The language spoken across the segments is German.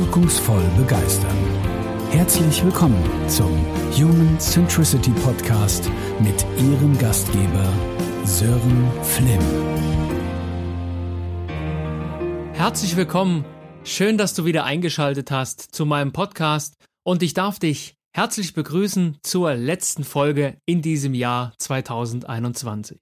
wirkungsvoll begeistern. Herzlich willkommen zum Human Centricity Podcast mit Ihrem Gastgeber Sören Flimm. Herzlich willkommen. Schön, dass du wieder eingeschaltet hast zu meinem Podcast und ich darf dich herzlich begrüßen zur letzten Folge in diesem Jahr 2021.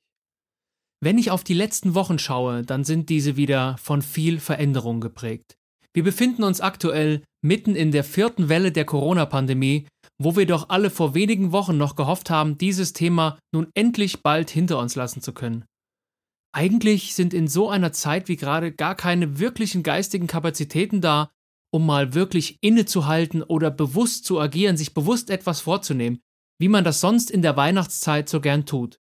Wenn ich auf die letzten Wochen schaue, dann sind diese wieder von viel Veränderung geprägt. Wir befinden uns aktuell mitten in der vierten Welle der Corona-Pandemie, wo wir doch alle vor wenigen Wochen noch gehofft haben, dieses Thema nun endlich bald hinter uns lassen zu können. Eigentlich sind in so einer Zeit wie gerade gar keine wirklichen geistigen Kapazitäten da, um mal wirklich innezuhalten oder bewusst zu agieren, sich bewusst etwas vorzunehmen, wie man das sonst in der Weihnachtszeit so gern tut.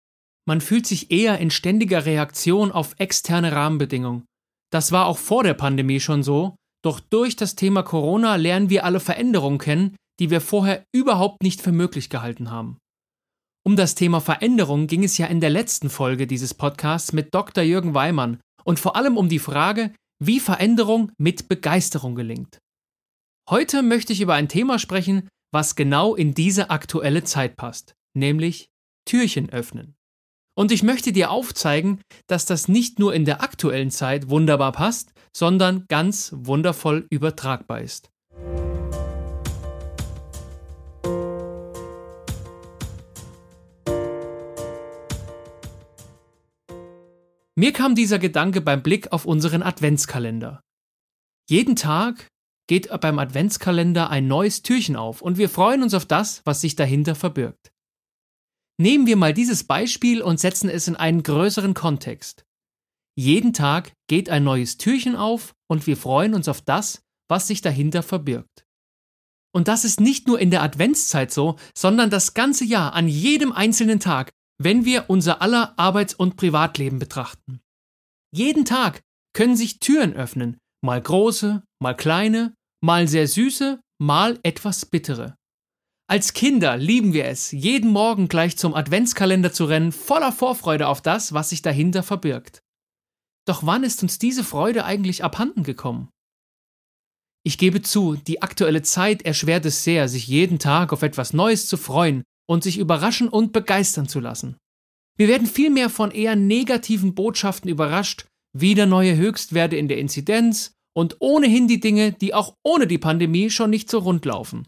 Man fühlt sich eher in ständiger Reaktion auf externe Rahmenbedingungen. Das war auch vor der Pandemie schon so, doch durch das Thema Corona lernen wir alle Veränderungen kennen, die wir vorher überhaupt nicht für möglich gehalten haben. Um das Thema Veränderung ging es ja in der letzten Folge dieses Podcasts mit Dr. Jürgen Weimann und vor allem um die Frage, wie Veränderung mit Begeisterung gelingt. Heute möchte ich über ein Thema sprechen, was genau in diese aktuelle Zeit passt, nämlich Türchen öffnen. Und ich möchte dir aufzeigen, dass das nicht nur in der aktuellen Zeit wunderbar passt, sondern ganz wundervoll übertragbar ist. Mir kam dieser Gedanke beim Blick auf unseren Adventskalender. Jeden Tag geht beim Adventskalender ein neues Türchen auf und wir freuen uns auf das, was sich dahinter verbirgt. Nehmen wir mal dieses Beispiel und setzen es in einen größeren Kontext. Jeden Tag geht ein neues Türchen auf und wir freuen uns auf das, was sich dahinter verbirgt. Und das ist nicht nur in der Adventszeit so, sondern das ganze Jahr an jedem einzelnen Tag, wenn wir unser aller Arbeits- und Privatleben betrachten. Jeden Tag können sich Türen öffnen, mal große, mal kleine, mal sehr süße, mal etwas bittere. Als Kinder lieben wir es, jeden Morgen gleich zum Adventskalender zu rennen, voller Vorfreude auf das, was sich dahinter verbirgt. Doch wann ist uns diese Freude eigentlich abhanden gekommen? Ich gebe zu, die aktuelle Zeit erschwert es sehr, sich jeden Tag auf etwas Neues zu freuen und sich überraschen und begeistern zu lassen. Wir werden vielmehr von eher negativen Botschaften überrascht, wieder neue Höchstwerte in der Inzidenz und ohnehin die Dinge, die auch ohne die Pandemie schon nicht so rund laufen.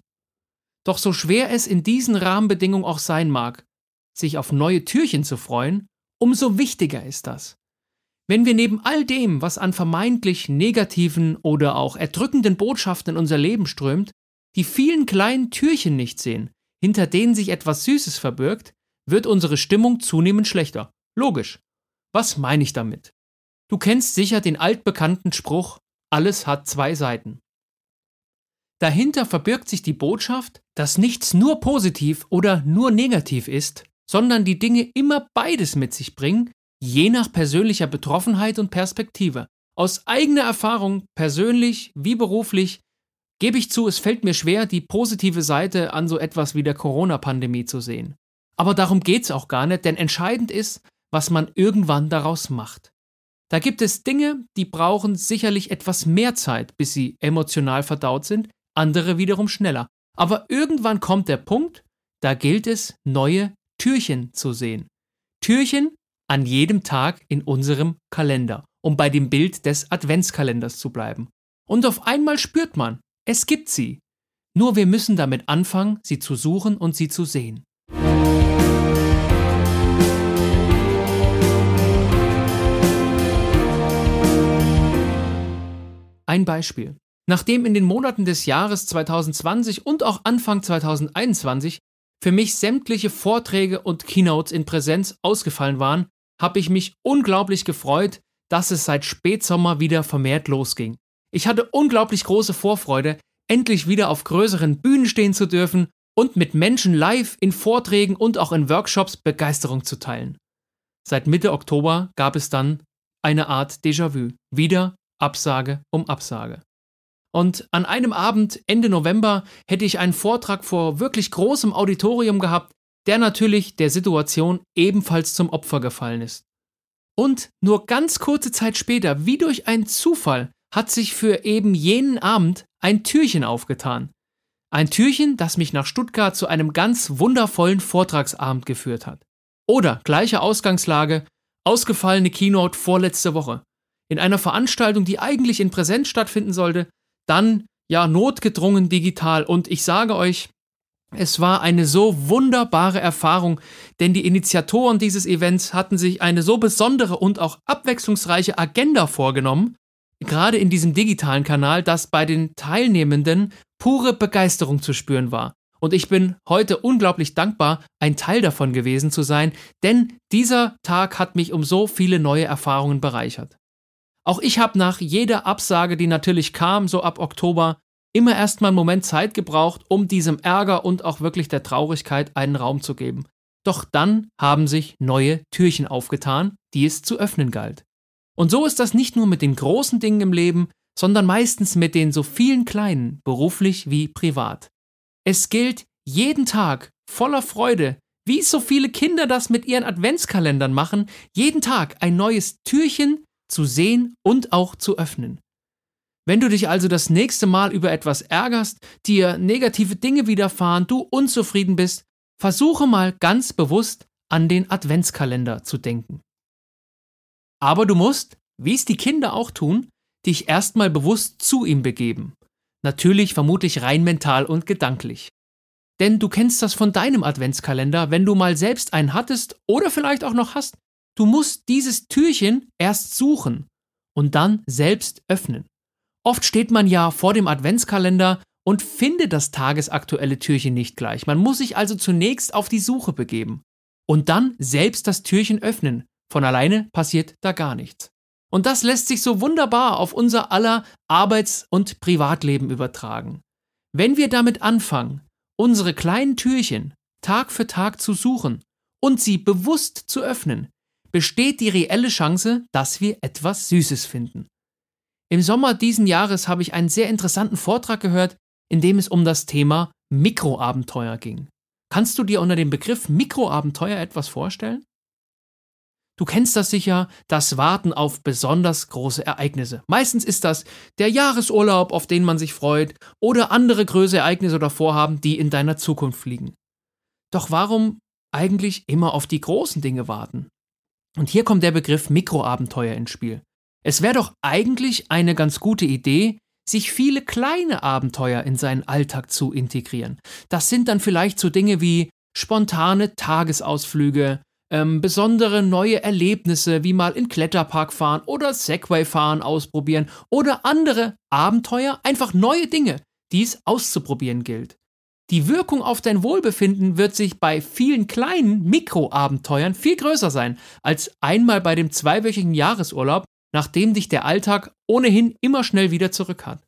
Doch so schwer es in diesen Rahmenbedingungen auch sein mag, sich auf neue Türchen zu freuen, umso wichtiger ist das. Wenn wir neben all dem, was an vermeintlich negativen oder auch erdrückenden Botschaften in unser Leben strömt, die vielen kleinen Türchen nicht sehen, hinter denen sich etwas Süßes verbirgt, wird unsere Stimmung zunehmend schlechter. Logisch. Was meine ich damit? Du kennst sicher den altbekannten Spruch, alles hat zwei Seiten. Dahinter verbirgt sich die Botschaft, dass nichts nur positiv oder nur negativ ist, sondern die Dinge immer beides mit sich bringen, je nach persönlicher Betroffenheit und Perspektive. Aus eigener Erfahrung, persönlich wie beruflich, gebe ich zu, es fällt mir schwer, die positive Seite an so etwas wie der Corona-Pandemie zu sehen. Aber darum geht es auch gar nicht, denn entscheidend ist, was man irgendwann daraus macht. Da gibt es Dinge, die brauchen sicherlich etwas mehr Zeit, bis sie emotional verdaut sind, andere wiederum schneller. Aber irgendwann kommt der Punkt, da gilt es, neue Türchen zu sehen. Türchen an jedem Tag in unserem Kalender, um bei dem Bild des Adventskalenders zu bleiben. Und auf einmal spürt man, es gibt sie. Nur wir müssen damit anfangen, sie zu suchen und sie zu sehen. Ein Beispiel. Nachdem in den Monaten des Jahres 2020 und auch Anfang 2021 für mich sämtliche Vorträge und Keynotes in Präsenz ausgefallen waren, habe ich mich unglaublich gefreut, dass es seit Spätsommer wieder vermehrt losging. Ich hatte unglaublich große Vorfreude, endlich wieder auf größeren Bühnen stehen zu dürfen und mit Menschen live in Vorträgen und auch in Workshops Begeisterung zu teilen. Seit Mitte Oktober gab es dann eine Art Déjà-vu. Wieder Absage um Absage. Und an einem Abend Ende November hätte ich einen Vortrag vor wirklich großem Auditorium gehabt, der natürlich der Situation ebenfalls zum Opfer gefallen ist. Und nur ganz kurze Zeit später, wie durch einen Zufall, hat sich für eben jenen Abend ein Türchen aufgetan. Ein Türchen, das mich nach Stuttgart zu einem ganz wundervollen Vortragsabend geführt hat. Oder gleiche Ausgangslage, ausgefallene Keynote vorletzte Woche. In einer Veranstaltung, die eigentlich in Präsenz stattfinden sollte, dann ja notgedrungen digital. Und ich sage euch, es war eine so wunderbare Erfahrung, denn die Initiatoren dieses Events hatten sich eine so besondere und auch abwechslungsreiche Agenda vorgenommen, gerade in diesem digitalen Kanal, dass bei den Teilnehmenden pure Begeisterung zu spüren war. Und ich bin heute unglaublich dankbar, ein Teil davon gewesen zu sein, denn dieser Tag hat mich um so viele neue Erfahrungen bereichert. Auch ich habe nach jeder Absage, die natürlich kam, so ab Oktober, immer erstmal einen Moment Zeit gebraucht, um diesem Ärger und auch wirklich der Traurigkeit einen Raum zu geben. Doch dann haben sich neue Türchen aufgetan, die es zu öffnen galt. Und so ist das nicht nur mit den großen Dingen im Leben, sondern meistens mit den so vielen kleinen, beruflich wie privat. Es gilt jeden Tag voller Freude, wie so viele Kinder das mit ihren Adventskalendern machen, jeden Tag ein neues Türchen zu sehen und auch zu öffnen. Wenn du dich also das nächste Mal über etwas ärgerst, dir negative Dinge widerfahren, du unzufrieden bist, versuche mal ganz bewusst an den Adventskalender zu denken. Aber du musst, wie es die Kinder auch tun, dich erstmal bewusst zu ihm begeben. Natürlich vermutlich rein mental und gedanklich. Denn du kennst das von deinem Adventskalender, wenn du mal selbst einen hattest oder vielleicht auch noch hast. Du musst dieses Türchen erst suchen und dann selbst öffnen. Oft steht man ja vor dem Adventskalender und findet das tagesaktuelle Türchen nicht gleich. Man muss sich also zunächst auf die Suche begeben und dann selbst das Türchen öffnen. Von alleine passiert da gar nichts. Und das lässt sich so wunderbar auf unser aller Arbeits- und Privatleben übertragen. Wenn wir damit anfangen, unsere kleinen Türchen Tag für Tag zu suchen und sie bewusst zu öffnen, besteht die reelle Chance, dass wir etwas Süßes finden. Im Sommer diesen Jahres habe ich einen sehr interessanten Vortrag gehört, in dem es um das Thema Mikroabenteuer ging. Kannst du dir unter dem Begriff Mikroabenteuer etwas vorstellen? Du kennst das sicher, das Warten auf besonders große Ereignisse. Meistens ist das der Jahresurlaub, auf den man sich freut, oder andere größere Ereignisse oder Vorhaben, die in deiner Zukunft liegen. Doch warum eigentlich immer auf die großen Dinge warten? Und hier kommt der Begriff Mikroabenteuer ins Spiel. Es wäre doch eigentlich eine ganz gute Idee, sich viele kleine Abenteuer in seinen Alltag zu integrieren. Das sind dann vielleicht so Dinge wie spontane Tagesausflüge, ähm, besondere neue Erlebnisse wie mal in Kletterpark fahren oder Segway fahren ausprobieren oder andere Abenteuer, einfach neue Dinge, die es auszuprobieren gilt. Die Wirkung auf dein Wohlbefinden wird sich bei vielen kleinen Mikroabenteuern viel größer sein als einmal bei dem zweiwöchigen Jahresurlaub, nachdem dich der Alltag ohnehin immer schnell wieder zurück hat.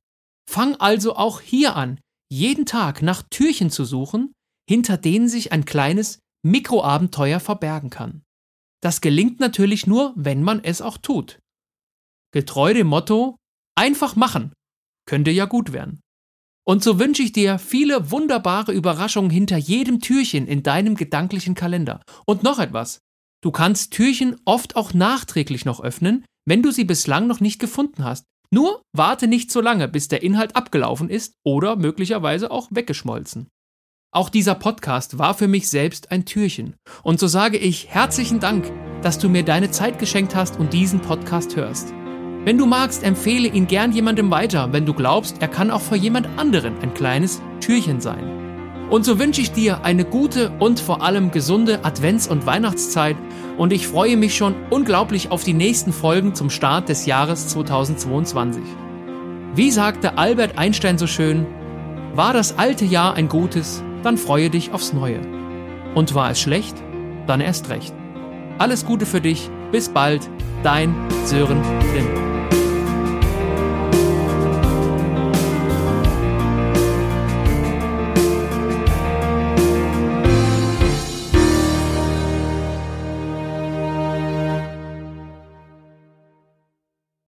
Fang also auch hier an, jeden Tag nach Türchen zu suchen, hinter denen sich ein kleines Mikroabenteuer verbergen kann. Das gelingt natürlich nur, wenn man es auch tut. Getreu dem Motto, einfach machen, könnte ja gut werden. Und so wünsche ich dir viele wunderbare Überraschungen hinter jedem Türchen in deinem gedanklichen Kalender. Und noch etwas. Du kannst Türchen oft auch nachträglich noch öffnen, wenn du sie bislang noch nicht gefunden hast. Nur warte nicht so lange, bis der Inhalt abgelaufen ist oder möglicherweise auch weggeschmolzen. Auch dieser Podcast war für mich selbst ein Türchen. Und so sage ich herzlichen Dank, dass du mir deine Zeit geschenkt hast und diesen Podcast hörst. Wenn du magst, empfehle ihn gern jemandem weiter, wenn du glaubst, er kann auch für jemand anderen ein kleines Türchen sein. Und so wünsche ich dir eine gute und vor allem gesunde Advents- und Weihnachtszeit und ich freue mich schon unglaublich auf die nächsten Folgen zum Start des Jahres 2022. Wie sagte Albert Einstein so schön, war das alte Jahr ein gutes, dann freue dich aufs neue. Und war es schlecht, dann erst recht. Alles Gute für dich, bis bald, dein Sören Flimm.